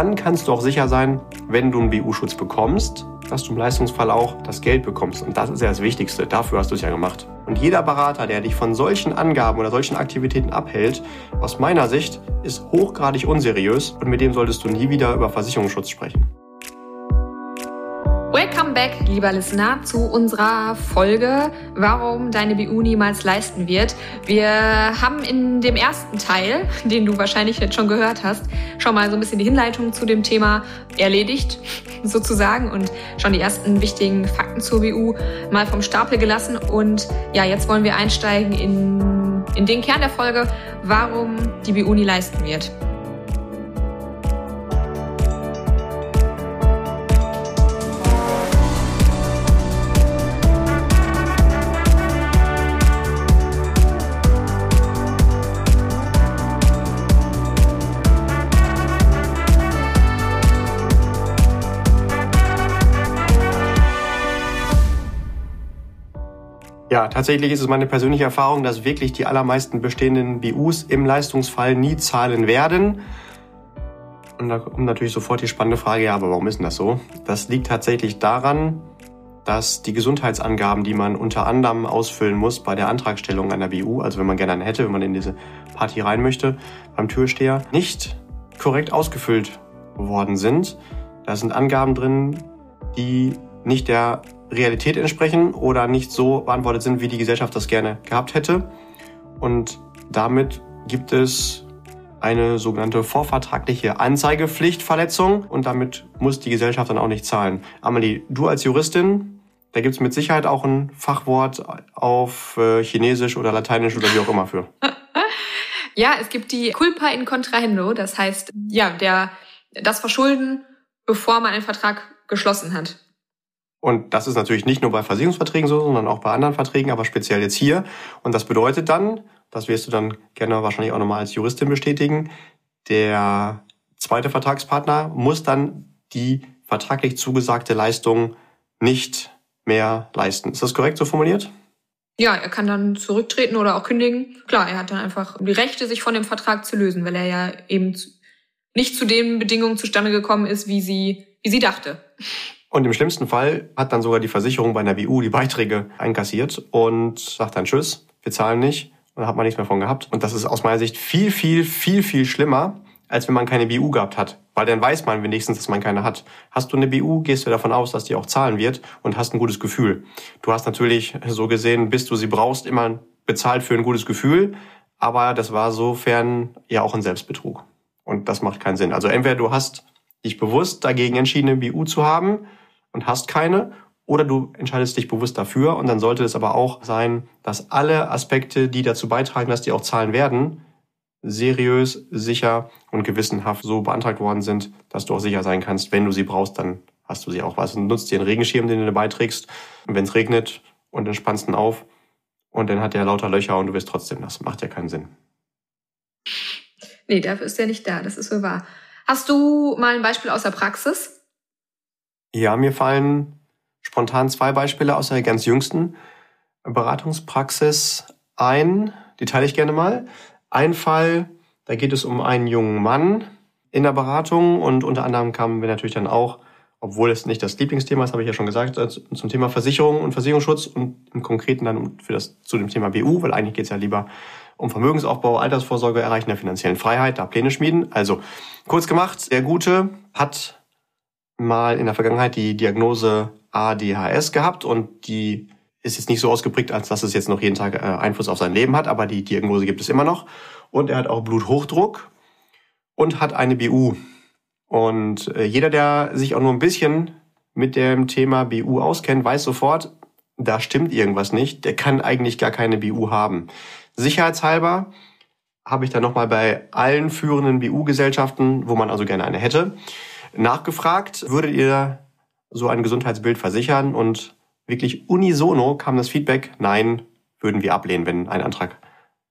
dann kannst du auch sicher sein, wenn du einen BU-Schutz bekommst, dass du im Leistungsfall auch das Geld bekommst. Und das ist ja das Wichtigste. Dafür hast du es ja gemacht. Und jeder Berater, der dich von solchen Angaben oder solchen Aktivitäten abhält, aus meiner Sicht, ist hochgradig unseriös und mit dem solltest du nie wieder über Versicherungsschutz sprechen. Welcome back, lieber Listener, zu unserer Folge, warum deine BU niemals leisten wird. Wir haben in dem ersten Teil, den du wahrscheinlich jetzt schon gehört hast, schon mal so ein bisschen die Hinleitung zu dem Thema erledigt, sozusagen, und schon die ersten wichtigen Fakten zur BU mal vom Stapel gelassen. Und ja, jetzt wollen wir einsteigen in, in den Kern der Folge, warum die BU nie leisten wird. Ja, tatsächlich ist es meine persönliche Erfahrung, dass wirklich die allermeisten bestehenden BUs im Leistungsfall nie zahlen werden. Und da kommt natürlich sofort die spannende Frage, ja, aber warum ist denn das so? Das liegt tatsächlich daran, dass die Gesundheitsangaben, die man unter anderem ausfüllen muss bei der Antragstellung einer BU, also wenn man gerne eine hätte, wenn man in diese Party rein möchte, beim Türsteher, nicht korrekt ausgefüllt worden sind. Da sind Angaben drin, die nicht der Realität entsprechen oder nicht so beantwortet sind, wie die Gesellschaft das gerne gehabt hätte. Und damit gibt es eine sogenannte vorvertragliche Anzeigepflichtverletzung und damit muss die Gesellschaft dann auch nicht zahlen. Amelie, du als Juristin, da gibt's mit Sicherheit auch ein Fachwort auf äh, Chinesisch oder Lateinisch oder wie auch immer für. ja, es gibt die Culpa in Contrahendo, das heißt, ja, der, das Verschulden, bevor man einen Vertrag geschlossen hat. Und das ist natürlich nicht nur bei Versicherungsverträgen so, sondern auch bei anderen Verträgen, aber speziell jetzt hier. Und das bedeutet dann, das wirst du dann gerne wahrscheinlich auch nochmal als Juristin bestätigen, der zweite Vertragspartner muss dann die vertraglich zugesagte Leistung nicht mehr leisten. Ist das korrekt so formuliert? Ja, er kann dann zurücktreten oder auch kündigen. Klar, er hat dann einfach die Rechte, sich von dem Vertrag zu lösen, weil er ja eben nicht zu den Bedingungen zustande gekommen ist, wie sie, wie sie dachte. Und im schlimmsten Fall hat dann sogar die Versicherung bei einer BU die Beiträge einkassiert und sagt dann Tschüss, wir zahlen nicht und hat man nichts mehr von gehabt. Und das ist aus meiner Sicht viel, viel, viel, viel schlimmer, als wenn man keine BU gehabt hat. Weil dann weiß man wenigstens, dass man keine hat. Hast du eine BU, gehst du davon aus, dass die auch zahlen wird und hast ein gutes Gefühl. Du hast natürlich so gesehen, bis du sie brauchst, immer bezahlt für ein gutes Gefühl. Aber das war sofern ja auch ein Selbstbetrug. Und das macht keinen Sinn. Also entweder du hast dich bewusst dagegen entschieden, eine BU zu haben und hast keine. Oder du entscheidest dich bewusst dafür und dann sollte es aber auch sein, dass alle Aspekte, die dazu beitragen, dass die auch zahlen werden, seriös, sicher und gewissenhaft so beantragt worden sind, dass du auch sicher sein kannst, wenn du sie brauchst, dann hast du sie auch was. Und nutzt dir einen Regenschirm, den du dabei trägst. Wenn es regnet und dann spannst du ihn auf und dann hat der lauter Löcher und du wirst trotzdem nass. Macht ja keinen Sinn. Nee, dafür ist er nicht da. Das ist so wahr. Hast du mal ein Beispiel aus der Praxis? Ja, mir fallen spontan zwei Beispiele aus der ganz jüngsten Beratungspraxis ein. Die teile ich gerne mal. Ein Fall, da geht es um einen jungen Mann in der Beratung und unter anderem kamen wir natürlich dann auch, obwohl es nicht das Lieblingsthema ist, habe ich ja schon gesagt, zum Thema Versicherung und Versicherungsschutz und im Konkreten dann für das, zu dem Thema BU, weil eigentlich geht es ja lieber um Vermögensaufbau, Altersvorsorge, Erreichen der finanziellen Freiheit, da Pläne schmieden. Also kurz gemacht, der Gute hat mal in der Vergangenheit die Diagnose ADHS gehabt und die ist jetzt nicht so ausgeprägt, als dass es jetzt noch jeden Tag äh, Einfluss auf sein Leben hat, aber die Diagnose gibt es immer noch. Und er hat auch Bluthochdruck und hat eine BU. Und äh, jeder, der sich auch nur ein bisschen mit dem Thema BU auskennt, weiß sofort, da stimmt irgendwas nicht. Der kann eigentlich gar keine BU haben. Sicherheitshalber habe ich dann nochmal bei allen führenden BU-Gesellschaften, wo man also gerne eine hätte, nachgefragt, würdet ihr so ein Gesundheitsbild versichern? Und wirklich unisono kam das Feedback, nein, würden wir ablehnen, wenn ein Antrag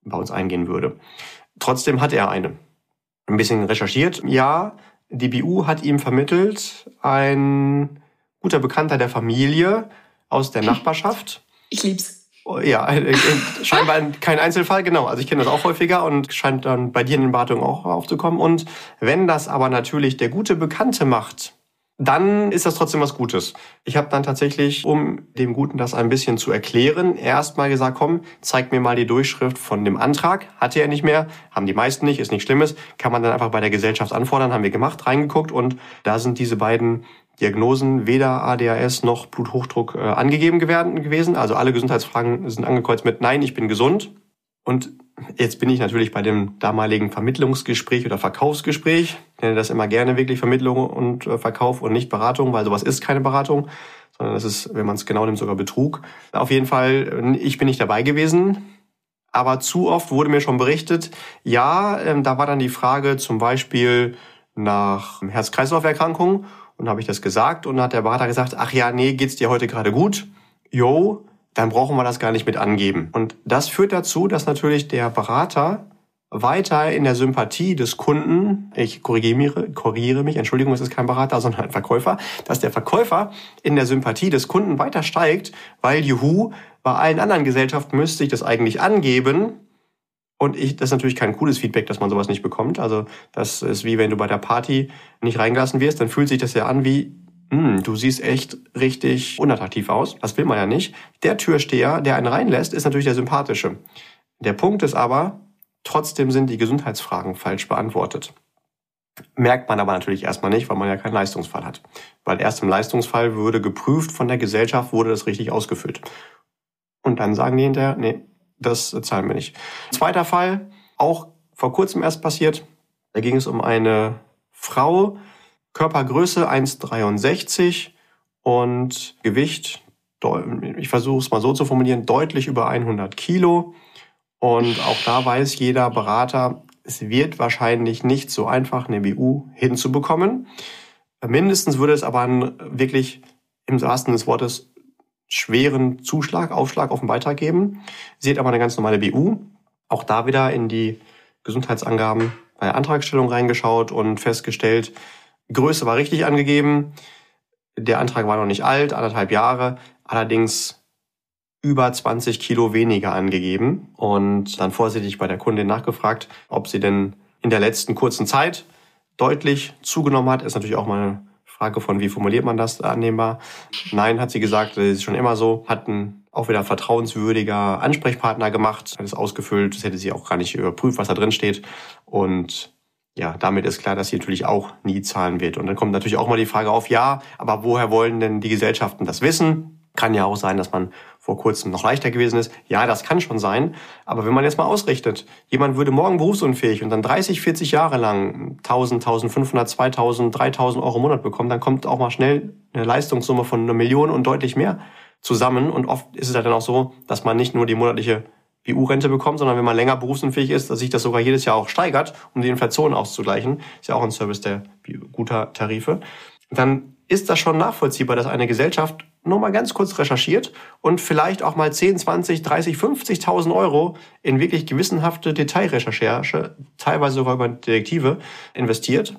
bei uns eingehen würde. Trotzdem hat er eine. Ein bisschen recherchiert. Ja, die BU hat ihm vermittelt, ein guter Bekannter der Familie aus der Nachbarschaft. Ich lieb's. Ja, scheinbar kein Einzelfall, genau. Also ich kenne das auch häufiger und scheint dann bei dir in den Beratungen auch aufzukommen. Und wenn das aber natürlich der gute Bekannte macht, dann ist das trotzdem was Gutes. Ich habe dann tatsächlich, um dem Guten das ein bisschen zu erklären, erstmal gesagt, komm, zeig mir mal die Durchschrift von dem Antrag. Hatte er nicht mehr, haben die meisten nicht, ist nichts Schlimmes. Kann man dann einfach bei der Gesellschaft anfordern, haben wir gemacht, reingeguckt und da sind diese beiden Diagnosen weder ADHS noch Bluthochdruck äh, angegeben gewesen. Also alle Gesundheitsfragen sind angekreuzt mit Nein, ich bin gesund. Und jetzt bin ich natürlich bei dem damaligen Vermittlungsgespräch oder Verkaufsgespräch. Ich nenne das immer gerne wirklich Vermittlung und äh, Verkauf und nicht Beratung, weil sowas ist keine Beratung, sondern das ist, wenn man es genau nimmt, sogar Betrug. Auf jeden Fall, ich bin nicht dabei gewesen. Aber zu oft wurde mir schon berichtet, ja, ähm, da war dann die Frage zum Beispiel nach Herz-Kreislauf-Erkrankungen und habe ich das gesagt und hat der Berater gesagt, ach ja, nee, geht's dir heute gerade gut? Jo, dann brauchen wir das gar nicht mit angeben. Und das führt dazu, dass natürlich der Berater weiter in der Sympathie des Kunden, ich korrigiere, korrigiere mich, Entschuldigung, es ist kein Berater, sondern ein Verkäufer, dass der Verkäufer in der Sympathie des Kunden weiter steigt, weil juhu, bei allen anderen Gesellschaften müsste ich das eigentlich angeben, und ich, das ist natürlich kein cooles Feedback, dass man sowas nicht bekommt. Also das ist wie wenn du bei der Party nicht reingelassen wirst, dann fühlt sich das ja an wie, hm, du siehst echt richtig unattraktiv aus. Das will man ja nicht. Der Türsteher, der einen reinlässt, ist natürlich der sympathische. Der Punkt ist aber, trotzdem sind die Gesundheitsfragen falsch beantwortet. Merkt man aber natürlich erstmal nicht, weil man ja keinen Leistungsfall hat. Weil erst im Leistungsfall würde geprüft von der Gesellschaft, wurde das richtig ausgefüllt. Und dann sagen die hinterher, nee, das zahlen wir nicht. Zweiter Fall, auch vor kurzem erst passiert. Da ging es um eine Frau, Körpergröße 1,63 und Gewicht, ich versuche es mal so zu formulieren, deutlich über 100 Kilo. Und auch da weiß jeder Berater, es wird wahrscheinlich nicht so einfach, eine BU hinzubekommen. Mindestens würde es aber einen wirklich im wahrsten des Wortes schweren Zuschlag, Aufschlag auf den Beitrag geben. Sie hat aber eine ganz normale BU. Auch da wieder in die Gesundheitsangaben bei der Antragstellung reingeschaut und festgestellt, Größe war richtig angegeben. Der Antrag war noch nicht alt, anderthalb Jahre, allerdings über 20 Kilo weniger angegeben und dann vorsichtig bei der Kundin nachgefragt, ob sie denn in der letzten kurzen Zeit deutlich zugenommen hat. Ist natürlich auch mal eine Frage von, wie formuliert man das annehmbar? Nein, hat sie gesagt, das ist schon immer so, hat ein auch wieder vertrauenswürdiger Ansprechpartner gemacht, hat es ausgefüllt, das hätte sie auch gar nicht überprüft, was da drin steht. Und ja, damit ist klar, dass sie natürlich auch nie zahlen wird. Und dann kommt natürlich auch mal die Frage auf, ja, aber woher wollen denn die Gesellschaften das wissen? Kann ja auch sein, dass man vor kurzem noch leichter gewesen ist. Ja, das kann schon sein. Aber wenn man jetzt mal ausrichtet, jemand würde morgen berufsunfähig und dann 30, 40 Jahre lang 1000, 1500, 2000, 3000 Euro im Monat bekommen, dann kommt auch mal schnell eine Leistungssumme von einer Million und deutlich mehr zusammen. Und oft ist es halt dann auch so, dass man nicht nur die monatliche BU-Rente bekommt, sondern wenn man länger berufsunfähig ist, dass sich das sogar jedes Jahr auch steigert, um die Inflation auszugleichen. Ist ja auch ein Service der guter Tarife. Dann ist das schon nachvollziehbar, dass eine Gesellschaft nur mal ganz kurz recherchiert und vielleicht auch mal 10, 20, 30, 50.000 Euro in wirklich gewissenhafte Detailrecherche, teilweise sogar über Detektive, investiert,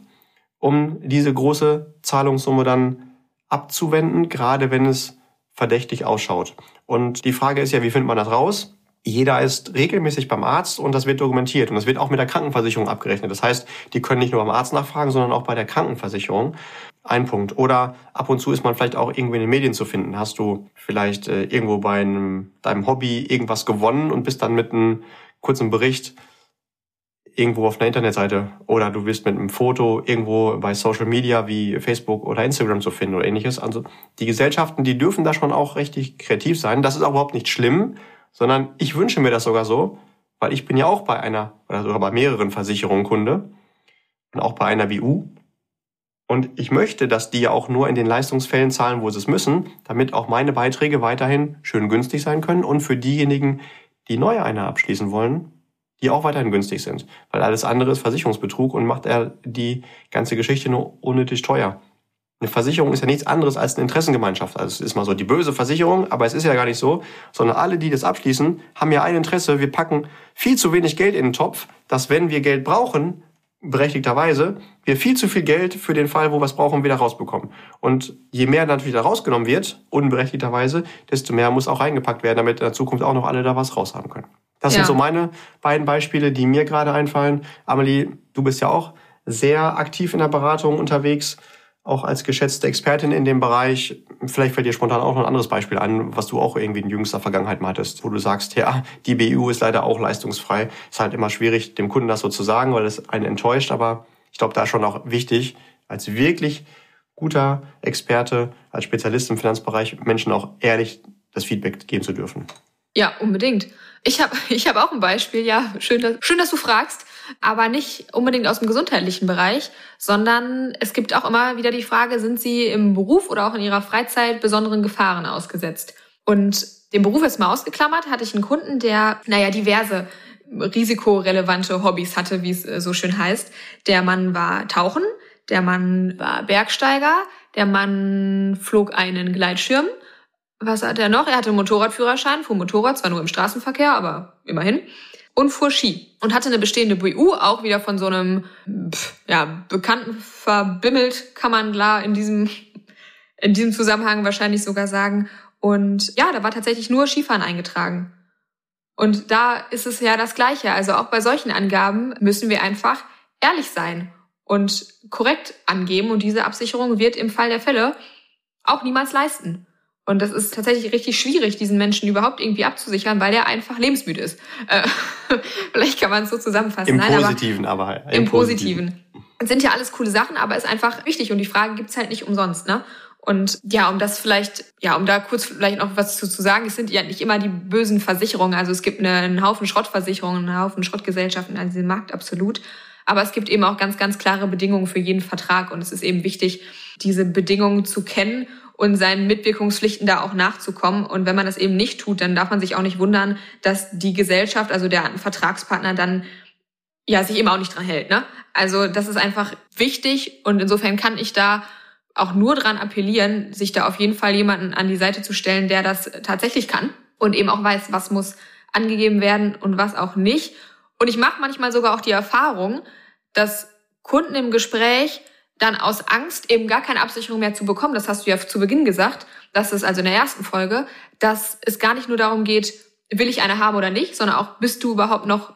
um diese große Zahlungssumme dann abzuwenden, gerade wenn es verdächtig ausschaut. Und die Frage ist ja, wie findet man das raus? Jeder ist regelmäßig beim Arzt und das wird dokumentiert. Und das wird auch mit der Krankenversicherung abgerechnet. Das heißt, die können nicht nur beim Arzt nachfragen, sondern auch bei der Krankenversicherung. Ein Punkt. Oder ab und zu ist man vielleicht auch irgendwie in den Medien zu finden. Hast du vielleicht äh, irgendwo bei einem, deinem Hobby irgendwas gewonnen und bist dann mit einem kurzen Bericht irgendwo auf einer Internetseite oder du bist mit einem Foto irgendwo bei Social Media wie Facebook oder Instagram zu finden oder ähnliches. Also die Gesellschaften, die dürfen da schon auch richtig kreativ sein. Das ist auch überhaupt nicht schlimm, sondern ich wünsche mir das sogar so, weil ich bin ja auch bei einer oder sogar bei mehreren Versicherungen Kunde und auch bei einer BU und ich möchte, dass die ja auch nur in den Leistungsfällen zahlen, wo sie es müssen, damit auch meine Beiträge weiterhin schön günstig sein können und für diejenigen, die neue eine abschließen wollen, die auch weiterhin günstig sind. Weil alles andere ist Versicherungsbetrug und macht er die ganze Geschichte nur unnötig teuer. Eine Versicherung ist ja nichts anderes als eine Interessengemeinschaft. Also es ist mal so die böse Versicherung, aber es ist ja gar nicht so, sondern alle, die das abschließen, haben ja ein Interesse. Wir packen viel zu wenig Geld in den Topf, dass wenn wir Geld brauchen, berechtigterweise, wir viel zu viel Geld für den Fall, wo wir es brauchen, wieder rausbekommen. Und je mehr dann wieder rausgenommen wird, unberechtigterweise, desto mehr muss auch reingepackt werden, damit in der Zukunft auch noch alle da was raushaben können. Das ja. sind so meine beiden Beispiele, die mir gerade einfallen. Amelie, du bist ja auch sehr aktiv in der Beratung unterwegs auch als geschätzte Expertin in dem Bereich. Vielleicht fällt dir spontan auch noch ein anderes Beispiel ein, was du auch irgendwie in jüngster Vergangenheit mal hattest, wo du sagst, ja, die BU ist leider auch leistungsfrei. Ist halt immer schwierig, dem Kunden das so zu sagen, weil es einen enttäuscht. Aber ich glaube, da ist schon auch wichtig, als wirklich guter Experte, als Spezialist im Finanzbereich Menschen auch ehrlich das Feedback geben zu dürfen. Ja, unbedingt. Ich habe ich hab auch ein Beispiel, ja, schön, dass, schön, dass du fragst aber nicht unbedingt aus dem gesundheitlichen Bereich, sondern es gibt auch immer wieder die Frage, sind Sie im Beruf oder auch in Ihrer Freizeit besonderen Gefahren ausgesetzt? Und den Beruf jetzt mal ausgeklammert, hatte ich einen Kunden, der, naja, diverse risikorelevante Hobbys hatte, wie es äh, so schön heißt. Der Mann war Tauchen, der Mann war Bergsteiger, der Mann flog einen Gleitschirm. Was hat er noch? Er hatte einen Motorradführerschein, fuhr Motorrad, zwar nur im Straßenverkehr, aber immerhin und fuhr Ski und hatte eine bestehende BU, auch wieder von so einem ja, Bekannten verbimmelt, kann man klar in diesem, in diesem Zusammenhang wahrscheinlich sogar sagen. Und ja, da war tatsächlich nur Skifahren eingetragen. Und da ist es ja das Gleiche. Also auch bei solchen Angaben müssen wir einfach ehrlich sein und korrekt angeben. Und diese Absicherung wird im Fall der Fälle auch niemals leisten. Und das ist tatsächlich richtig schwierig, diesen Menschen überhaupt irgendwie abzusichern, weil er einfach lebensmüde ist. Äh, vielleicht kann man es so zusammenfassen. Im Nein, Positiven aber. aber Im, Im Positiven. Es sind ja alles coole Sachen, aber ist einfach wichtig und die Frage gibt's halt nicht umsonst, ne? Und ja, um das vielleicht, ja, um da kurz vielleicht noch was zu, zu sagen, es sind ja nicht immer die bösen Versicherungen. Also es gibt eine, einen Haufen Schrottversicherungen, einen Haufen Schrottgesellschaften an diesem Markt, absolut. Aber es gibt eben auch ganz, ganz klare Bedingungen für jeden Vertrag und es ist eben wichtig, diese Bedingungen zu kennen und seinen Mitwirkungspflichten da auch nachzukommen. Und wenn man das eben nicht tut, dann darf man sich auch nicht wundern, dass die Gesellschaft, also der Vertragspartner dann ja sich eben auch nicht dran hält. Ne? Also das ist einfach wichtig und insofern kann ich da auch nur dran appellieren, sich da auf jeden Fall jemanden an die Seite zu stellen, der das tatsächlich kann und eben auch weiß, was muss angegeben werden und was auch nicht. Und ich mache manchmal sogar auch die Erfahrung, dass Kunden im Gespräch dann aus Angst eben gar keine Absicherung mehr zu bekommen, das hast du ja zu Beginn gesagt, das ist also in der ersten Folge, dass es gar nicht nur darum geht, will ich eine haben oder nicht, sondern auch, bist du überhaupt noch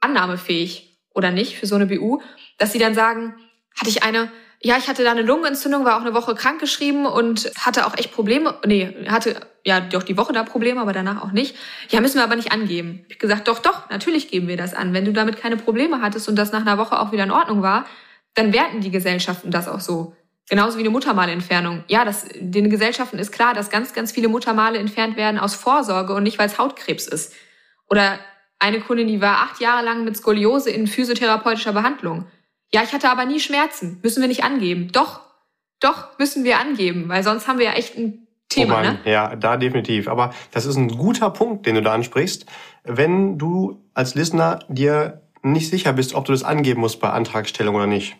annahmefähig oder nicht für so eine BU, dass sie dann sagen, hatte ich eine, ja, ich hatte da eine Lungenentzündung, war auch eine Woche krankgeschrieben und hatte auch echt Probleme, nee, hatte ja doch die Woche da Probleme, aber danach auch nicht. Ja, müssen wir aber nicht angeben. Ich gesagt, doch, doch, natürlich geben wir das an. Wenn du damit keine Probleme hattest und das nach einer Woche auch wieder in Ordnung war, dann werten die Gesellschaften das auch so. Genauso wie eine Muttermalentfernung. Ja, das, den Gesellschaften ist klar, dass ganz, ganz viele Muttermale entfernt werden aus Vorsorge und nicht, weil es Hautkrebs ist. Oder eine Kundin, die war acht Jahre lang mit Skoliose in physiotherapeutischer Behandlung. Ja, ich hatte aber nie Schmerzen. Müssen wir nicht angeben. Doch, doch müssen wir angeben, weil sonst haben wir ja echt ein Thema. Oh Mann, ne? Ja, da definitiv. Aber das ist ein guter Punkt, den du da ansprichst. Wenn du als Listener dir nicht sicher bist, ob du das angeben musst bei Antragstellung oder nicht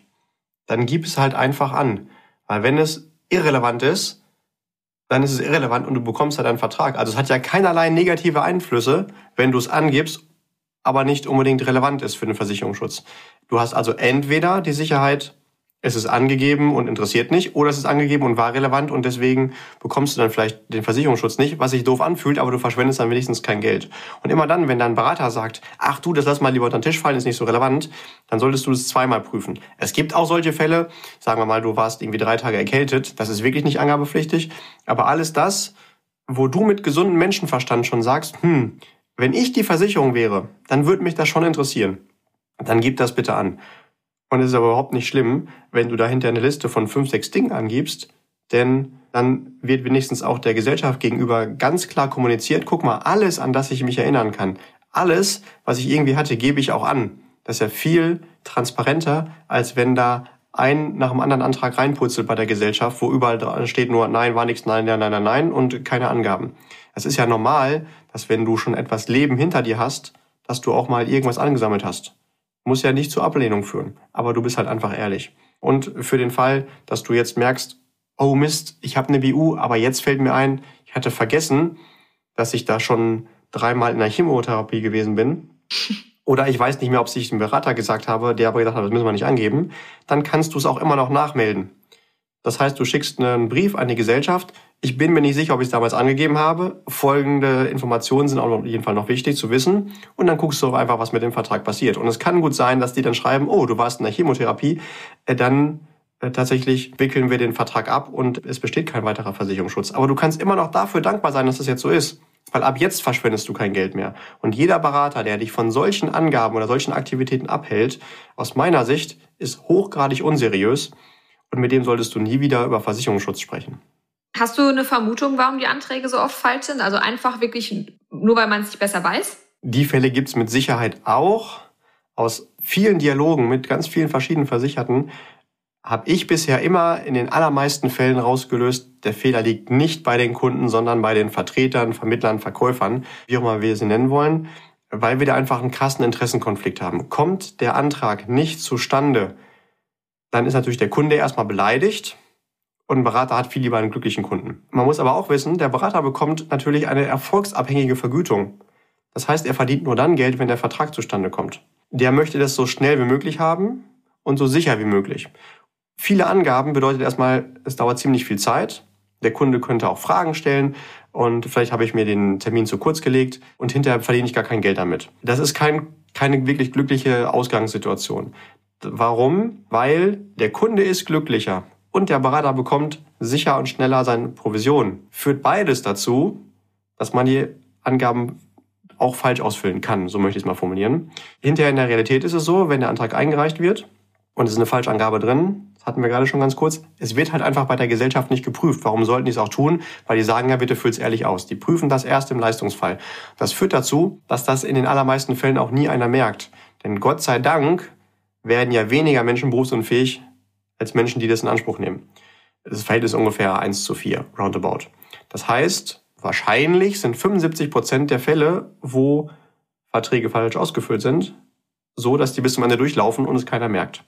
dann gib es halt einfach an. Weil wenn es irrelevant ist, dann ist es irrelevant und du bekommst halt einen Vertrag. Also es hat ja keinerlei negative Einflüsse, wenn du es angibst, aber nicht unbedingt relevant ist für den Versicherungsschutz. Du hast also entweder die Sicherheit, es ist angegeben und interessiert nicht, oder es ist angegeben und war relevant und deswegen bekommst du dann vielleicht den Versicherungsschutz nicht, was sich doof anfühlt, aber du verschwendest dann wenigstens kein Geld. Und immer dann, wenn dein Berater sagt, ach du, das lass mal lieber unter den Tisch fallen, ist nicht so relevant, dann solltest du das zweimal prüfen. Es gibt auch solche Fälle, sagen wir mal, du warst irgendwie drei Tage erkältet, das ist wirklich nicht angabepflichtig, aber alles das, wo du mit gesundem Menschenverstand schon sagst, hm, wenn ich die Versicherung wäre, dann würde mich das schon interessieren. Dann gib das bitte an. Und es ist aber überhaupt nicht schlimm, wenn du dahinter eine Liste von fünf, sechs Dingen angibst, denn dann wird wenigstens auch der Gesellschaft gegenüber ganz klar kommuniziert, guck mal, alles, an das ich mich erinnern kann, alles, was ich irgendwie hatte, gebe ich auch an. Das ist ja viel transparenter, als wenn da ein nach dem anderen Antrag reinputzelt bei der Gesellschaft, wo überall steht nur nein, war nichts, nein, nein, nein, nein, nein und keine Angaben. Es ist ja normal, dass wenn du schon etwas Leben hinter dir hast, dass du auch mal irgendwas angesammelt hast. Muss ja nicht zur Ablehnung führen, aber du bist halt einfach ehrlich. Und für den Fall, dass du jetzt merkst, oh Mist, ich habe eine BU, aber jetzt fällt mir ein, ich hatte vergessen, dass ich da schon dreimal in der Chemotherapie gewesen bin oder ich weiß nicht mehr, ob ich dem Berater gesagt habe, der aber gesagt hat, das müssen wir nicht angeben, dann kannst du es auch immer noch nachmelden. Das heißt, du schickst einen Brief an die Gesellschaft. Ich bin mir nicht sicher, ob ich es damals angegeben habe. Folgende Informationen sind auf jeden Fall noch wichtig zu wissen. Und dann guckst du einfach, was mit dem Vertrag passiert. Und es kann gut sein, dass die dann schreiben, oh, du warst in der Chemotherapie. Äh, dann äh, tatsächlich wickeln wir den Vertrag ab und es besteht kein weiterer Versicherungsschutz. Aber du kannst immer noch dafür dankbar sein, dass das jetzt so ist. Weil ab jetzt verschwendest du kein Geld mehr. Und jeder Berater, der dich von solchen Angaben oder solchen Aktivitäten abhält, aus meiner Sicht, ist hochgradig unseriös und mit dem solltest du nie wieder über Versicherungsschutz sprechen. Hast du eine Vermutung, warum die Anträge so oft falsch sind? Also einfach wirklich nur, weil man es nicht besser weiß? Die Fälle gibt es mit Sicherheit auch. Aus vielen Dialogen mit ganz vielen verschiedenen Versicherten habe ich bisher immer in den allermeisten Fällen rausgelöst, der Fehler liegt nicht bei den Kunden, sondern bei den Vertretern, Vermittlern, Verkäufern, wie auch immer wir sie nennen wollen, weil wir da einfach einen krassen Interessenkonflikt haben. Kommt der Antrag nicht zustande, dann ist natürlich der Kunde erstmal beleidigt und ein Berater hat viel lieber einen glücklichen Kunden. Man muss aber auch wissen, der Berater bekommt natürlich eine erfolgsabhängige Vergütung. Das heißt, er verdient nur dann Geld, wenn der Vertrag zustande kommt. Der möchte das so schnell wie möglich haben und so sicher wie möglich. Viele Angaben bedeutet erstmal, es dauert ziemlich viel Zeit. Der Kunde könnte auch Fragen stellen und vielleicht habe ich mir den Termin zu kurz gelegt und hinterher verdiene ich gar kein Geld damit. Das ist kein, keine wirklich glückliche Ausgangssituation. Warum? Weil der Kunde ist glücklicher und der Berater bekommt sicher und schneller seine Provision. Führt beides dazu, dass man die Angaben auch falsch ausfüllen kann, so möchte ich es mal formulieren. Hinterher in der Realität ist es so, wenn der Antrag eingereicht wird und es ist eine Falschangabe drin, das hatten wir gerade schon ganz kurz, es wird halt einfach bei der Gesellschaft nicht geprüft. Warum sollten die es auch tun? Weil die sagen, ja, bitte füll's ehrlich aus. Die prüfen das erst im Leistungsfall. Das führt dazu, dass das in den allermeisten Fällen auch nie einer merkt. Denn Gott sei Dank werden ja weniger Menschen berufsunfähig als Menschen, die das in Anspruch nehmen. Das Verhältnis ist ungefähr 1 zu 4, roundabout. Das heißt, wahrscheinlich sind 75 Prozent der Fälle, wo Verträge falsch ausgefüllt sind, so, dass die bis zum Ende durchlaufen und es keiner merkt.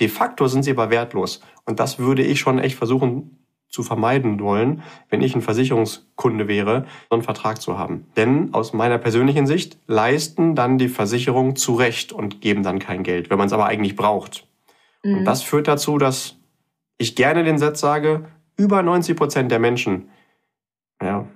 De facto sind sie aber wertlos. Und das würde ich schon echt versuchen zu vermeiden wollen, wenn ich ein Versicherungskunde wäre, so einen Vertrag zu haben. Denn aus meiner persönlichen Sicht leisten dann die Versicherung zurecht und geben dann kein Geld, wenn man es aber eigentlich braucht. Mhm. Und das führt dazu, dass ich gerne den Satz sage, über 90 Prozent der Menschen, ja,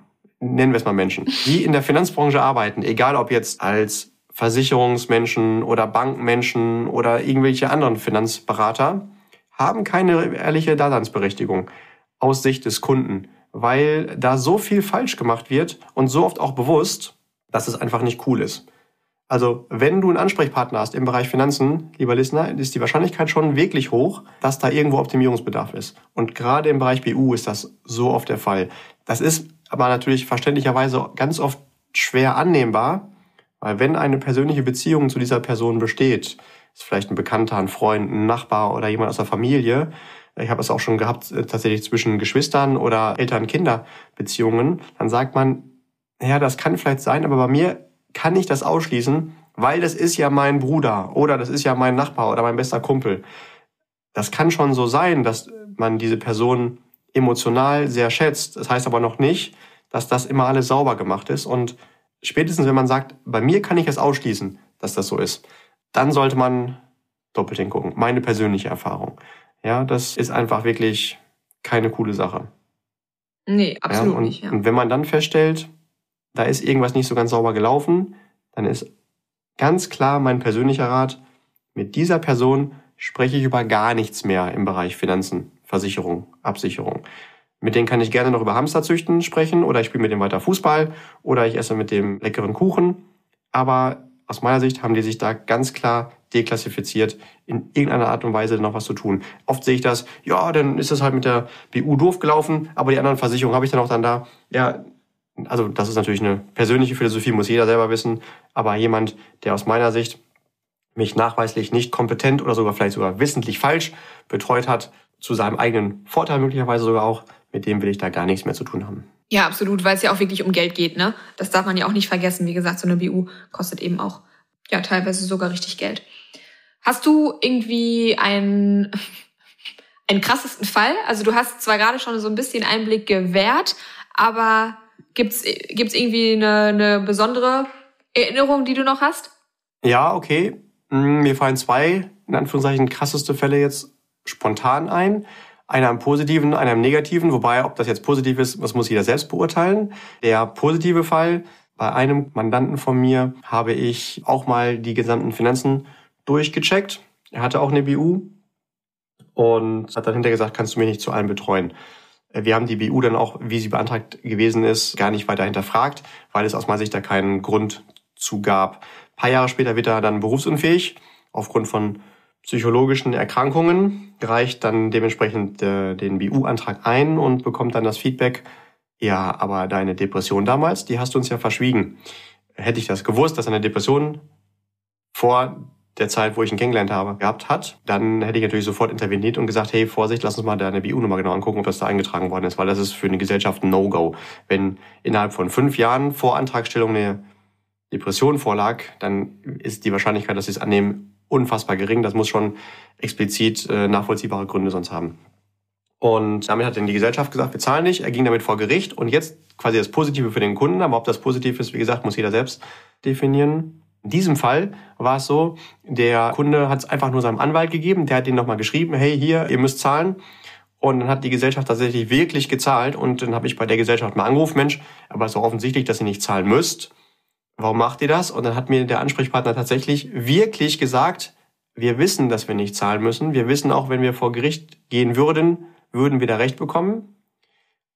nennen wir es mal Menschen, die in der Finanzbranche arbeiten, egal ob jetzt als Versicherungsmenschen oder Bankmenschen oder irgendwelche anderen Finanzberater, haben keine ehrliche Daseinsberechtigung aus Sicht des Kunden, weil da so viel falsch gemacht wird und so oft auch bewusst, dass es einfach nicht cool ist. Also, wenn du einen Ansprechpartner hast im Bereich Finanzen, lieber Listener, ist die Wahrscheinlichkeit schon wirklich hoch, dass da irgendwo Optimierungsbedarf ist. Und gerade im Bereich BU ist das so oft der Fall. Das ist aber natürlich verständlicherweise ganz oft schwer annehmbar, weil wenn eine persönliche Beziehung zu dieser Person besteht, ist vielleicht ein Bekannter, ein Freund, ein Nachbar oder jemand aus der Familie, ich habe es auch schon gehabt, äh, tatsächlich zwischen Geschwistern oder Eltern-Kinder-Beziehungen, dann sagt man, ja, das kann vielleicht sein, aber bei mir kann ich das ausschließen, weil das ist ja mein Bruder oder das ist ja mein Nachbar oder mein bester Kumpel. Das kann schon so sein, dass man diese Person emotional sehr schätzt. Das heißt aber noch nicht, dass das immer alles sauber gemacht ist. Und spätestens, wenn man sagt, bei mir kann ich es ausschließen, dass das so ist, dann sollte man doppelt hingucken. Meine persönliche Erfahrung. Ja, das ist einfach wirklich keine coole Sache. Nee, absolut ja, und, nicht. Ja. Und wenn man dann feststellt, da ist irgendwas nicht so ganz sauber gelaufen, dann ist ganz klar mein persönlicher Rat, mit dieser Person spreche ich über gar nichts mehr im Bereich Finanzen, Versicherung, Absicherung. Mit denen kann ich gerne noch über Hamsterzüchten sprechen oder ich spiele mit dem weiter Fußball oder ich esse mit dem leckeren Kuchen. Aber aus meiner Sicht haben die sich da ganz klar deklassifiziert, in irgendeiner Art und Weise noch was zu tun. Oft sehe ich das, ja, dann ist das halt mit der BU doof gelaufen, aber die anderen Versicherungen habe ich dann auch dann da. Ja, also das ist natürlich eine persönliche Philosophie, muss jeder selber wissen, aber jemand, der aus meiner Sicht mich nachweislich nicht kompetent oder sogar vielleicht sogar wissentlich falsch betreut hat, zu seinem eigenen Vorteil möglicherweise sogar auch, mit dem will ich da gar nichts mehr zu tun haben. Ja, absolut, weil es ja auch wirklich um Geld geht, ne? Das darf man ja auch nicht vergessen. Wie gesagt, so eine BU kostet eben auch ja teilweise sogar richtig Geld. Hast du irgendwie einen, einen krassesten Fall? Also du hast zwar gerade schon so ein bisschen Einblick gewährt, aber gibt's gibt's irgendwie eine, eine besondere Erinnerung, die du noch hast? Ja, okay. Hm, mir fallen zwei, in Anführungszeichen, krasseste Fälle jetzt spontan ein. Einer im positiven, einer im negativen. Wobei, ob das jetzt positiv ist, das muss jeder selbst beurteilen. Der positive Fall, bei einem Mandanten von mir habe ich auch mal die gesamten Finanzen durchgecheckt. Er hatte auch eine BU und hat dann hinterher gesagt, kannst du mich nicht zu allem betreuen. Wir haben die BU dann auch, wie sie beantragt gewesen ist, gar nicht weiter hinterfragt, weil es aus meiner Sicht da keinen Grund zu gab. Ein paar Jahre später wird er dann berufsunfähig aufgrund von psychologischen Erkrankungen, reicht dann dementsprechend äh, den BU-Antrag ein und bekommt dann das Feedback, ja, aber deine Depression damals, die hast du uns ja verschwiegen. Hätte ich das gewusst, dass eine Depression vor der Zeit, wo ich ihn kennengelernt habe, gehabt hat, dann hätte ich natürlich sofort interveniert und gesagt, hey, Vorsicht, lass uns mal deine BU-Nummer genau angucken, ob das da eingetragen worden ist, weil das ist für eine Gesellschaft ein No-Go. Wenn innerhalb von fünf Jahren vor Antragstellung eine Depression vorlag, dann ist die Wahrscheinlichkeit, dass sie es annehmen, unfassbar gering. Das muss schon explizit äh, nachvollziehbare Gründe sonst haben. Und damit hat dann die Gesellschaft gesagt, wir zahlen nicht. Er ging damit vor Gericht und jetzt quasi das Positive für den Kunden. Aber ob das positiv ist, wie gesagt, muss jeder selbst definieren. In diesem Fall war es so, der Kunde hat es einfach nur seinem Anwalt gegeben, der hat ihn nochmal geschrieben, hey, hier, ihr müsst zahlen. Und dann hat die Gesellschaft tatsächlich wirklich gezahlt und dann habe ich bei der Gesellschaft mal angerufen, Mensch, aber es ist doch offensichtlich, dass ihr nicht zahlen müsst. Warum macht ihr das? Und dann hat mir der Ansprechpartner tatsächlich wirklich gesagt, wir wissen, dass wir nicht zahlen müssen. Wir wissen auch, wenn wir vor Gericht gehen würden, würden wir da Recht bekommen.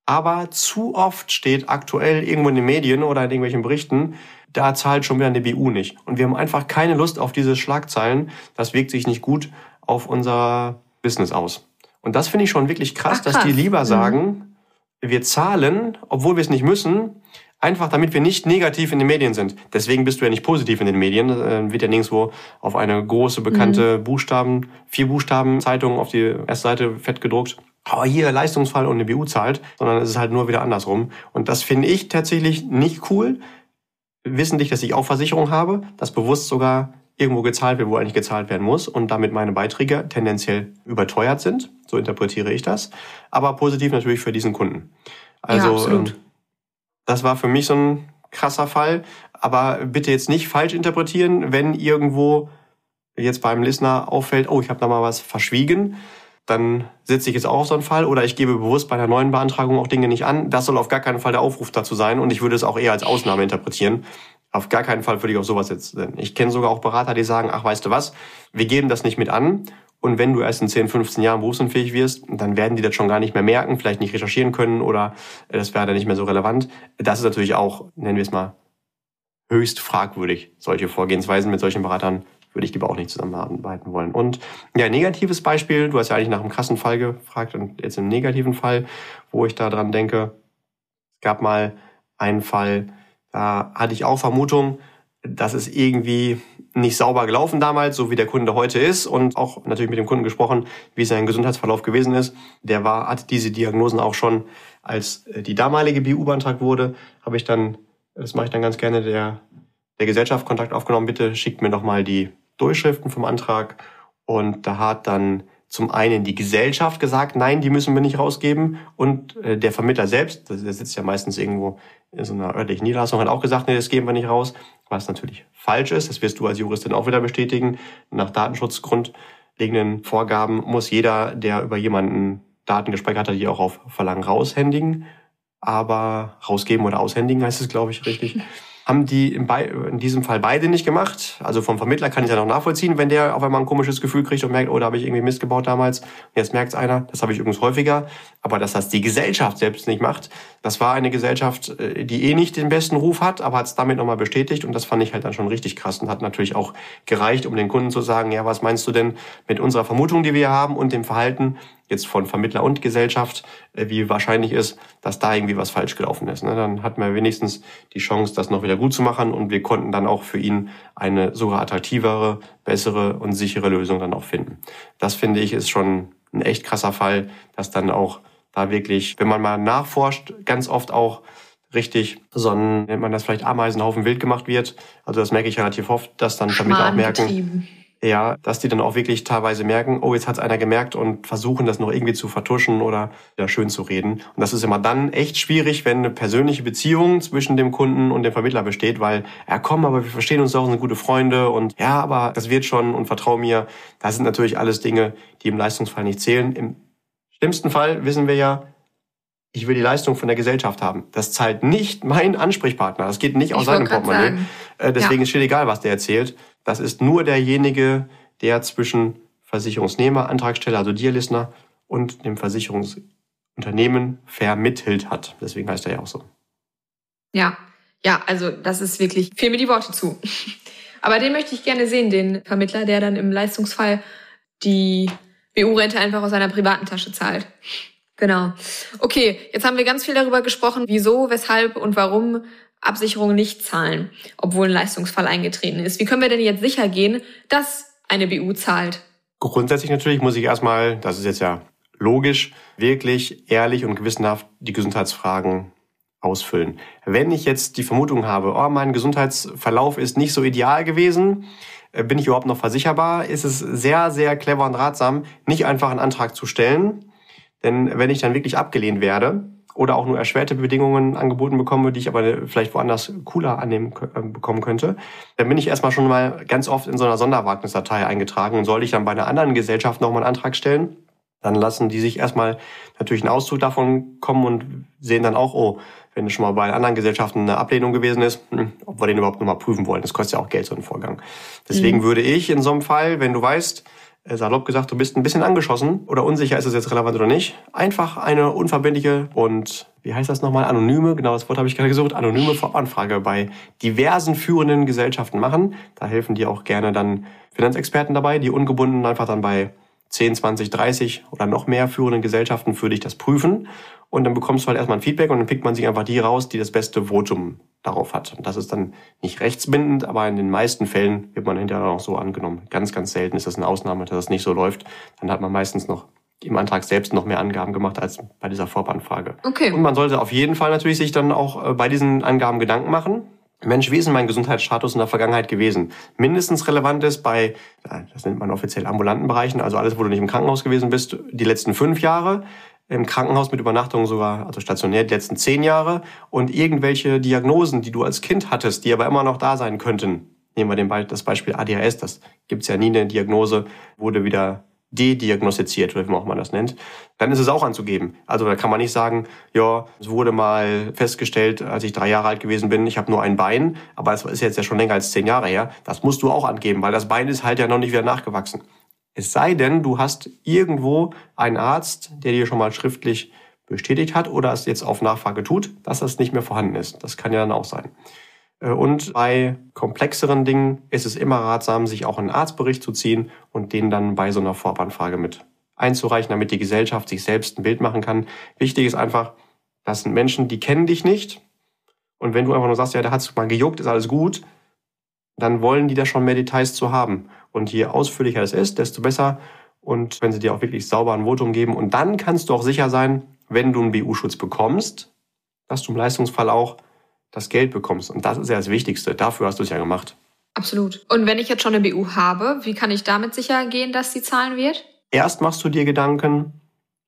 Aber zu oft steht aktuell irgendwo in den Medien oder in irgendwelchen Berichten, da zahlt schon wieder eine BU nicht. Und wir haben einfach keine Lust auf diese Schlagzeilen. Das wirkt sich nicht gut auf unser Business aus. Und das finde ich schon wirklich krass, Ach, krass, dass die lieber mhm. sagen, mhm. wir zahlen, obwohl wir es nicht müssen, einfach damit wir nicht negativ in den Medien sind. Deswegen bist du ja nicht positiv in den Medien. Äh, wird ja nirgendwo auf eine große, bekannte mhm. Buchstaben, vier Buchstaben Zeitung auf die erste Seite fett gedruckt. Oh, hier Leistungsfall und eine BU zahlt, sondern es ist halt nur wieder andersrum. Und das finde ich tatsächlich nicht cool wissentlich, dass ich auch Versicherung habe, das bewusst sogar irgendwo gezahlt wird, wo eigentlich gezahlt werden muss und damit meine Beiträge tendenziell überteuert sind. So interpretiere ich das. Aber positiv natürlich für diesen Kunden. Also ja, das war für mich so ein krasser Fall. Aber bitte jetzt nicht falsch interpretieren, wenn irgendwo jetzt beim Listener auffällt, oh, ich habe da mal was verschwiegen dann setze ich jetzt auch auf so einen Fall oder ich gebe bewusst bei einer neuen Beantragung auch Dinge nicht an. Das soll auf gar keinen Fall der Aufruf dazu sein und ich würde es auch eher als Ausnahme interpretieren. Auf gar keinen Fall würde ich auf sowas setzen. Ich kenne sogar auch Berater, die sagen, ach weißt du was, wir geben das nicht mit an und wenn du erst in 10, 15 Jahren berufsunfähig wirst, dann werden die das schon gar nicht mehr merken, vielleicht nicht recherchieren können oder das wäre dann nicht mehr so relevant. Das ist natürlich auch, nennen wir es mal, höchst fragwürdig, solche Vorgehensweisen mit solchen Beratern würde ich lieber auch nicht zusammenarbeiten wollen. Und ja, negatives Beispiel, du hast ja eigentlich nach einem krassen Fall gefragt und jetzt im negativen Fall, wo ich da dran denke, es gab mal einen Fall, da hatte ich auch Vermutung, dass es irgendwie nicht sauber gelaufen damals, so wie der Kunde heute ist und auch natürlich mit dem Kunden gesprochen, wie sein Gesundheitsverlauf gewesen ist. Der war, hat diese Diagnosen auch schon, als äh, die damalige BU beantragt wurde, habe ich dann, das mache ich dann ganz gerne, der, der Gesellschaft Kontakt aufgenommen, bitte schickt mir doch mal die Durchschriften vom Antrag und da hat dann zum einen die Gesellschaft gesagt, nein, die müssen wir nicht rausgeben und äh, der Vermittler selbst, der sitzt ja meistens irgendwo in so einer örtlichen Niederlassung, hat auch gesagt, nee, das geben wir nicht raus, was natürlich falsch ist. Das wirst du als Juristin auch wieder bestätigen. Nach datenschutzgrundlegenden Vorgaben muss jeder, der über jemanden Daten gespeichert hat, die auch auf Verlangen raushändigen. Aber rausgeben oder aushändigen heißt es, glaube ich, richtig haben die in, in, diesem Fall beide nicht gemacht. Also vom Vermittler kann ich ja noch nachvollziehen, wenn der auf einmal ein komisches Gefühl kriegt und merkt, oh, da habe ich irgendwie Mist gebaut damals. Jetzt merkt es einer, das habe ich übrigens häufiger. Aber dass das die Gesellschaft selbst nicht macht, das war eine Gesellschaft, äh, die eh nicht den besten Ruf hat, aber hat es damit nochmal bestätigt und das fand ich halt dann schon richtig krass und hat natürlich auch gereicht, um den Kunden zu sagen, ja, was meinst du denn mit unserer Vermutung, die wir haben und dem Verhalten jetzt von Vermittler und Gesellschaft, äh, wie wahrscheinlich ist, dass da irgendwie was falsch gelaufen ist. Ne? Dann hatten wir wenigstens die Chance, das noch wieder gut zu machen und wir konnten dann auch für ihn eine sogar attraktivere, bessere und sichere Lösung dann auch finden. Das finde ich ist schon ein echt krasser Fall, dass dann auch da wirklich, wenn man mal nachforscht, ganz oft auch richtig so ein, nennt man das vielleicht Ameisenhaufen wild gemacht wird. Also das merke ich relativ oft, dass dann Vermittler auch merken, Ja, dass die dann auch wirklich teilweise merken, oh, jetzt hat's einer gemerkt und versuchen das noch irgendwie zu vertuschen oder ja, schön zu reden. Und das ist immer dann echt schwierig, wenn eine persönliche Beziehung zwischen dem Kunden und dem Vermittler besteht, weil, ja komm, aber wir verstehen uns doch, sind gute Freunde und ja, aber das wird schon und vertrau mir. Das sind natürlich alles Dinge, die im Leistungsfall nicht zählen. Im schlimmsten Fall wissen wir ja, ich will die Leistung von der Gesellschaft haben. Das zahlt nicht mein Ansprechpartner. Das geht nicht aus seinem Portemonnaie. Äh, deswegen ja. ist egal, was der erzählt. Das ist nur derjenige, der zwischen Versicherungsnehmer, Antragsteller, also Dealistner und dem Versicherungsunternehmen vermittelt hat. Deswegen heißt er ja auch so. Ja, ja, also das ist wirklich viel mir die Worte zu. Aber den möchte ich gerne sehen, den Vermittler, der dann im Leistungsfall die BU-Rente einfach aus seiner privaten Tasche zahlt. Genau. Okay, jetzt haben wir ganz viel darüber gesprochen, wieso, weshalb und warum Absicherungen nicht zahlen, obwohl ein Leistungsfall eingetreten ist. Wie können wir denn jetzt sicher gehen, dass eine BU zahlt? Grundsätzlich natürlich muss ich erstmal, das ist jetzt ja logisch, wirklich ehrlich und gewissenhaft die Gesundheitsfragen ausfüllen. Wenn ich jetzt die Vermutung habe, oh, mein Gesundheitsverlauf ist nicht so ideal gewesen, äh, bin ich überhaupt noch versicherbar, ist es sehr, sehr clever und ratsam, nicht einfach einen Antrag zu stellen, denn wenn ich dann wirklich abgelehnt werde oder auch nur erschwerte Bedingungen angeboten bekomme, die ich aber vielleicht woanders cooler annehmen äh, bekommen könnte, dann bin ich erstmal schon mal ganz oft in so einer Sonderwagnisdatei eingetragen und sollte ich dann bei einer anderen Gesellschaft nochmal einen Antrag stellen, dann lassen die sich erstmal natürlich einen Auszug davon kommen und sehen dann auch, oh, wenn schon mal bei anderen Gesellschaften eine Ablehnung gewesen ist, hm, ob wir den überhaupt nochmal prüfen wollen. Das kostet ja auch Geld, so ein Vorgang. Deswegen mhm. würde ich in so einem Fall, wenn du weißt, salopp gesagt, du bist ein bisschen angeschossen oder unsicher, ist es jetzt relevant oder nicht. Einfach eine unverbindliche und, wie heißt das nochmal, anonyme, genau das Wort habe ich gerade gesucht, anonyme Voranfrage bei diversen führenden Gesellschaften machen. Da helfen dir auch gerne dann Finanzexperten dabei, die ungebunden einfach dann bei 10, 20, 30 oder noch mehr führenden Gesellschaften für dich das prüfen. Und dann bekommst du halt erstmal ein Feedback und dann pickt man sich einfach die raus, die das beste Votum darauf hat. Und das ist dann nicht rechtsbindend, aber in den meisten Fällen wird man hinterher auch so angenommen. Ganz, ganz selten ist das eine Ausnahme, dass das nicht so läuft. Dann hat man meistens noch im Antrag selbst noch mehr Angaben gemacht als bei dieser Vorbanfrage. Okay. Und man sollte auf jeden Fall natürlich sich dann auch äh, bei diesen Angaben Gedanken machen. Mensch, wie ist denn mein Gesundheitsstatus in der Vergangenheit gewesen? Mindestens relevant ist bei, das nennt man offiziell ambulanten Bereichen, also alles, wo du nicht im Krankenhaus gewesen bist, die letzten fünf Jahre, im Krankenhaus mit Übernachtung sogar, also stationär die letzten zehn Jahre und irgendwelche Diagnosen, die du als Kind hattest, die aber immer noch da sein könnten. Nehmen wir den Be das Beispiel ADHS, das gibt's ja nie eine Diagnose, wurde wieder dediagnostiziert oder wie man auch mal das nennt, dann ist es auch anzugeben. Also da kann man nicht sagen, ja, es wurde mal festgestellt, als ich drei Jahre alt gewesen bin, ich habe nur ein Bein, aber das ist jetzt ja schon länger als zehn Jahre her. Das musst du auch angeben, weil das Bein ist halt ja noch nicht wieder nachgewachsen. Es sei denn, du hast irgendwo einen Arzt, der dir schon mal schriftlich bestätigt hat oder es jetzt auf Nachfrage tut, dass das nicht mehr vorhanden ist. Das kann ja dann auch sein. Äh, und bei komplexeren Dingen ist es immer ratsam, sich auch einen Arztbericht zu ziehen und den dann bei so einer Vorabanfrage mit einzureichen, damit die Gesellschaft sich selbst ein Bild machen kann. Wichtig ist einfach, das sind Menschen, die kennen dich nicht. Und wenn du einfach nur sagst, ja, da hat's mal gejuckt, ist alles gut, dann wollen die da schon mehr Details zu haben. Und je ausführlicher es ist, desto besser. Und wenn sie dir auch wirklich sauber ein Votum geben. Und dann kannst du auch sicher sein, wenn du einen BU-Schutz bekommst, dass du im Leistungsfall auch das Geld bekommst. Und das ist ja das Wichtigste. Dafür hast du es ja gemacht. Absolut. Und wenn ich jetzt schon eine BU habe, wie kann ich damit sicher gehen, dass sie zahlen wird? Erst machst du dir Gedanken,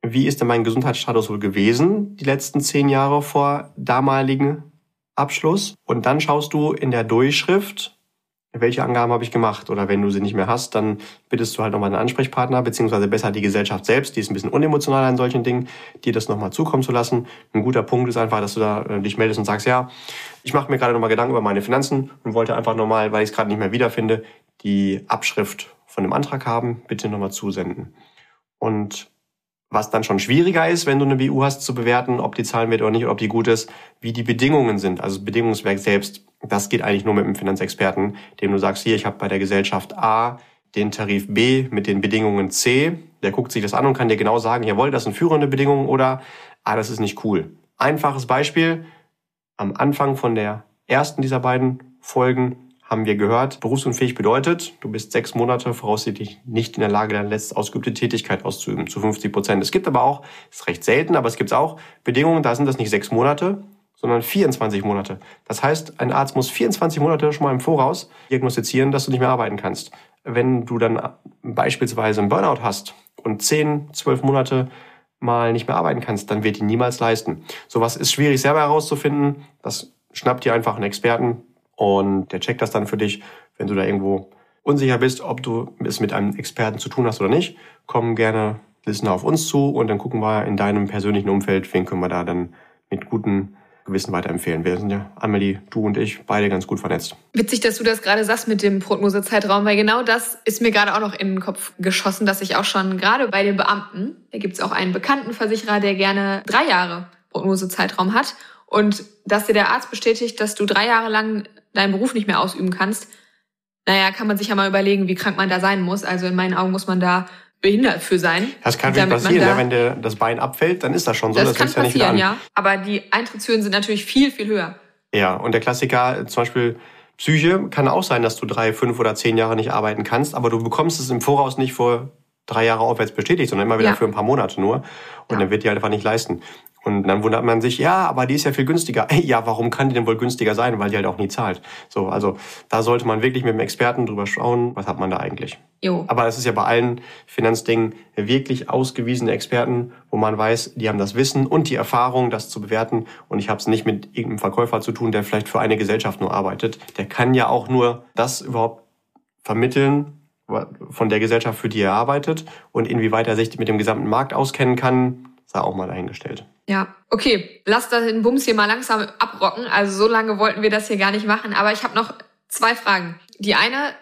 wie ist denn mein Gesundheitsstatus wohl gewesen, die letzten zehn Jahre vor damaligen Abschluss. Und dann schaust du in der Durchschrift, welche Angaben habe ich gemacht? Oder wenn du sie nicht mehr hast, dann bittest du halt nochmal einen Ansprechpartner, beziehungsweise besser die Gesellschaft selbst, die ist ein bisschen unemotionaler an solchen Dingen, dir das nochmal zukommen zu lassen. Ein guter Punkt ist einfach, dass du da äh, dich meldest und sagst, ja, ich mache mir gerade nochmal Gedanken über meine Finanzen und wollte einfach nochmal, weil ich es gerade nicht mehr wiederfinde, die Abschrift von dem Antrag haben, bitte nochmal zusenden. Und was dann schon schwieriger ist, wenn du eine BU hast, zu bewerten, ob die zahlen wird oder nicht, ob die gut ist, wie die Bedingungen sind. Also das Bedingungswerk selbst, das geht eigentlich nur mit einem Finanzexperten, dem du sagst, hier, ich habe bei der Gesellschaft A den Tarif B mit den Bedingungen C. Der guckt sich das an und kann dir genau sagen, jawohl, das sind führende Bedingungen oder, ah, das ist nicht cool. Einfaches Beispiel, am Anfang von der ersten dieser beiden Folgen haben wir gehört, berufsunfähig bedeutet, du bist sechs Monate voraussichtlich nicht in der Lage, deine letzte ausgeübte Tätigkeit auszuüben, zu 50 Prozent. Es gibt aber auch, ist recht selten, aber es gibt auch Bedingungen, da sind das nicht sechs Monate, sondern 24 Monate. Das heißt, ein Arzt muss 24 Monate schon mal im Voraus diagnostizieren, dass du nicht mehr arbeiten kannst. Wenn du dann beispielsweise einen Burnout hast und 10, 12 Monate mal nicht mehr arbeiten kannst, dann wird die niemals leisten. Sowas ist schwierig selber herauszufinden. Das schnappt dir einfach einen Experten und der checkt das dann für dich. Wenn du da irgendwo unsicher bist, ob du es mit einem Experten zu tun hast oder nicht, komm gerne Listener auf uns zu und dann gucken wir in deinem persönlichen Umfeld, wen können wir da dann mit guten Gewissen weiterempfehlen. Wir sind ja, Amelie, du und ich, beide ganz gut vernetzt. Witzig, dass du das gerade sagst mit dem Prognosezeitraum, weil genau das ist mir gerade auch noch in den Kopf geschossen, dass ich auch schon gerade bei den Beamten, da gibt es auch einen bekannten Versicherer, der gerne drei Jahre Prognosezeitraum hat und dass dir der Arzt bestätigt, dass du drei Jahre lang deinen Beruf nicht mehr ausüben kannst, naja, kann man sich ja mal überlegen, wie krank man da sein muss. Also in meinen Augen muss man da behindert für sein. Das kann natürlich passieren, da, wenn dir das Bein abfällt, dann ist das schon so. Das, das kann passieren, ja, ja. Aber die Eintrittshürden sind natürlich viel, viel höher. Ja, und der Klassiker, zum Beispiel Psyche, kann auch sein, dass du drei, fünf oder zehn Jahre nicht arbeiten kannst, aber du bekommst es im Voraus nicht vor drei Jahre aufwärts bestätigt, sondern immer wieder ja. für ein paar Monate nur. Und ja. dann wird die halt einfach nicht leisten. Und dann wundert man sich, ja, aber die ist ja viel günstiger. Ja, warum kann die denn wohl günstiger sein? Weil die halt auch nie zahlt. So, also da sollte man wirklich mit dem Experten drüber schauen, was hat man da eigentlich. Jo. Aber es ist ja bei allen Finanzdingen wirklich ausgewiesene Experten, wo man weiß, die haben das Wissen und die Erfahrung, das zu bewerten. Und ich habe es nicht mit irgendeinem Verkäufer zu tun, der vielleicht für eine Gesellschaft nur arbeitet. Der kann ja auch nur das überhaupt vermitteln, von der Gesellschaft, für die er arbeitet und inwieweit er sich mit dem gesamten Markt auskennen kann, sei auch mal dahingestellt. Ja, okay, lass den Bums hier mal langsam abrocken. Also so lange wollten wir das hier gar nicht machen, aber ich habe noch zwei Fragen. Die eine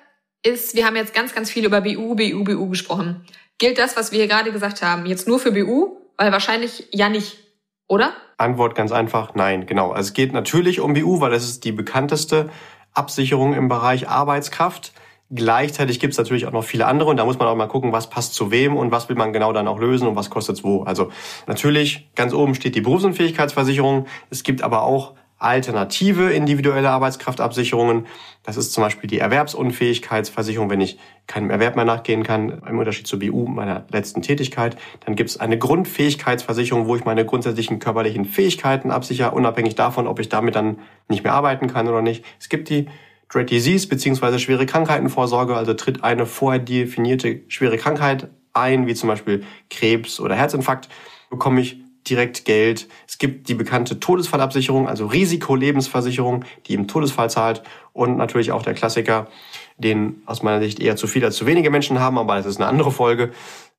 ist, wir haben jetzt ganz, ganz viel über BU, BU, BU gesprochen. Gilt das, was wir hier gerade gesagt haben, jetzt nur für BU? Weil wahrscheinlich ja nicht, oder? Antwort ganz einfach, nein, genau. Also es geht natürlich um BU, weil es ist die bekannteste Absicherung im Bereich Arbeitskraft. Gleichzeitig gibt es natürlich auch noch viele andere und da muss man auch mal gucken, was passt zu wem und was will man genau dann auch lösen und was kostet es wo. Also natürlich, ganz oben steht die Berufsunfähigkeitsversicherung. Es gibt aber auch alternative individuelle Arbeitskraftabsicherungen. Das ist zum Beispiel die Erwerbsunfähigkeitsversicherung, wenn ich keinem Erwerb mehr nachgehen kann, im Unterschied zur BU meiner letzten Tätigkeit. Dann gibt es eine Grundfähigkeitsversicherung, wo ich meine grundsätzlichen körperlichen Fähigkeiten absichere, unabhängig davon, ob ich damit dann nicht mehr arbeiten kann oder nicht. Es gibt die Dread Disease bzw. schwere Krankheitenvorsorge, also tritt eine vorher definierte schwere Krankheit ein, wie zum Beispiel Krebs oder Herzinfarkt, bekomme ich direkt Geld. Es gibt die bekannte Todesfallabsicherung, also Risikolebensversicherung, die im Todesfall zahlt und natürlich auch der Klassiker, den aus meiner Sicht eher zu viele als zu wenige Menschen haben, aber das ist eine andere Folge.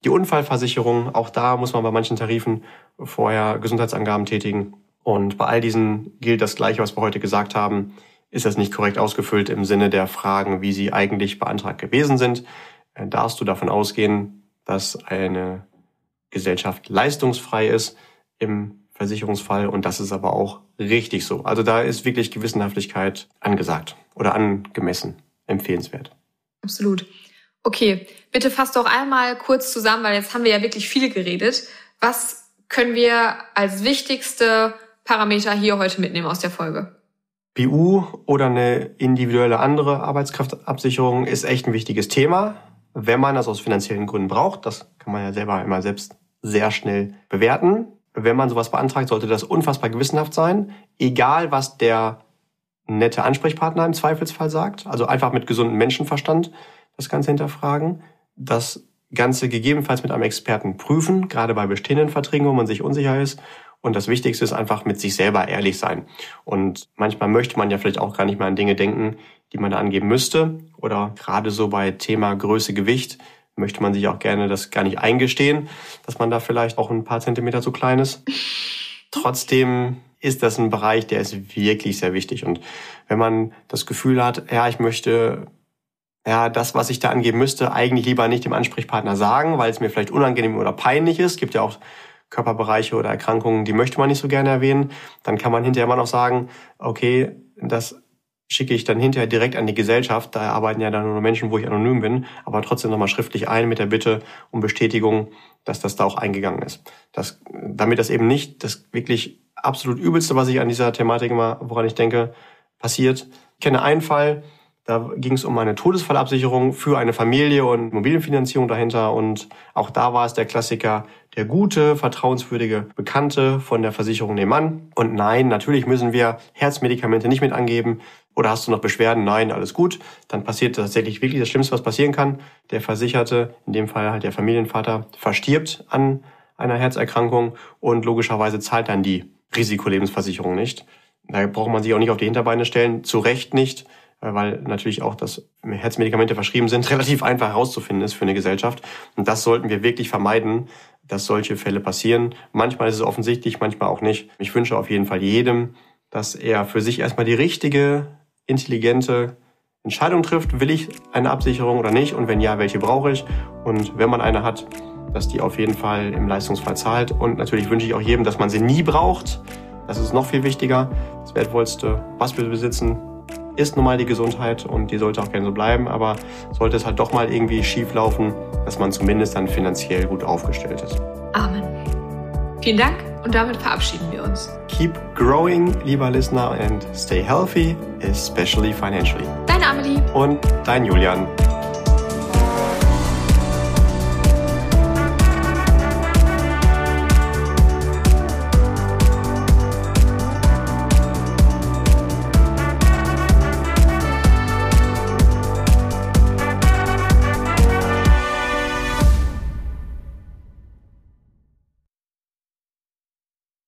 Die Unfallversicherung, auch da muss man bei manchen Tarifen vorher Gesundheitsangaben tätigen. Und bei all diesen gilt das Gleiche, was wir heute gesagt haben ist das nicht korrekt ausgefüllt im Sinne der Fragen, wie sie eigentlich beantragt gewesen sind, äh, darfst du davon ausgehen, dass eine Gesellschaft leistungsfrei ist im Versicherungsfall und das ist aber auch richtig so. Also da ist wirklich Gewissenhaftigkeit angesagt oder angemessen, empfehlenswert. Absolut. Okay, bitte fass doch einmal kurz zusammen, weil jetzt haben wir ja wirklich viel geredet. Was können wir als wichtigste Parameter hier heute mitnehmen aus der Folge? BU oder eine individuelle andere Arbeitskraftabsicherung ist echt ein wichtiges Thema, wenn man das aus finanziellen Gründen braucht. Das kann man ja selber immer selbst sehr schnell bewerten. Wenn man sowas beantragt, sollte das unfassbar gewissenhaft sein, egal was der nette Ansprechpartner im Zweifelsfall sagt. Also einfach mit gesundem Menschenverstand das Ganze hinterfragen. Das Ganze gegebenenfalls mit einem Experten prüfen, gerade bei bestehenden Verträgen, wo man sich unsicher ist und das Wichtigste ist einfach mit sich selber ehrlich sein. Und manchmal möchte man ja vielleicht auch gar nicht mehr an Dinge denken, die man da angeben müsste. Oder gerade so bei Thema Größe, Gewicht möchte man sich auch gerne das gar nicht eingestehen, dass man da vielleicht auch ein paar Zentimeter zu klein ist. Trotzdem ist das ein Bereich, der ist wirklich sehr wichtig. Und wenn man das Gefühl hat, ja, ich möchte ja, das, was ich da angeben müsste, eigentlich lieber nicht dem Ansprechpartner sagen, weil es mir vielleicht unangenehm oder peinlich ist. Es gibt ja auch Körperbereiche oder Erkrankungen, die möchte man nicht so gerne erwähnen, dann kann man hinterher immer noch sagen, okay, das schicke ich dann hinterher direkt an die Gesellschaft. Da arbeiten ja dann nur Menschen, wo ich anonym bin, aber trotzdem nochmal schriftlich ein mit der Bitte um Bestätigung, dass das da auch eingegangen ist. Das, damit das eben nicht das wirklich absolut Übelste, was ich an dieser Thematik immer, woran ich denke, passiert. Ich kenne einen Fall, Da ging es um eine Todesfallabsicherung für eine Familie und Immobilienfinanzierung dahinter. Und auch da war es der Klassiker, der gute, vertrauenswürdige Bekannte von der Versicherung nehmen an. Und nein, natürlich müssen wir Herzmedikamente nicht mit angeben. Oder hast du noch Beschwerden? Nein, alles gut. Dann passiert tatsächlich wirklich das Schlimmste, was passieren kann. Der Versicherte, in dem Fall halt der Familienvater, verstirbt an einer Herzerkrankung und logischerweise zahlt dann die Risikolebensversicherung nicht. Da braucht man sich auch nicht auf die Hinterbeine stellen, zu Recht nicht, weil natürlich auch, dass Herzmedikamente verschrieben sind, relativ einfach herauszufinden ist für eine Gesellschaft. Und das sollten wir wirklich vermeiden, dass solche Fälle passieren. Manchmal ist es offensichtlich, manchmal auch nicht. Ich wünsche auf jeden Fall jedem, dass er für sich erstmal die richtige, intelligente Entscheidung trifft. Will ich eine Absicherung oder nicht? Und wenn ja, welche brauche ich? Und wenn man eine hat, dass die auf jeden Fall im Leistungsfall zahlt. Und natürlich wünsche ich auch jedem, dass man sie nie braucht. Das ist noch viel wichtiger. Das Wertvollste, was wir besitzen, ist nun mal die Gesundheit und die sollte auch gerne so bleiben. Aber sollte es halt doch mal irgendwie schief laufen, dass man zumindest dann finanziell gut aufgestellt ist. Amen. Vielen Dank und damit verabschieden wir uns. Keep growing, lieber Listener, and stay healthy, especially financially. Deine Amelie. Und dein Julian.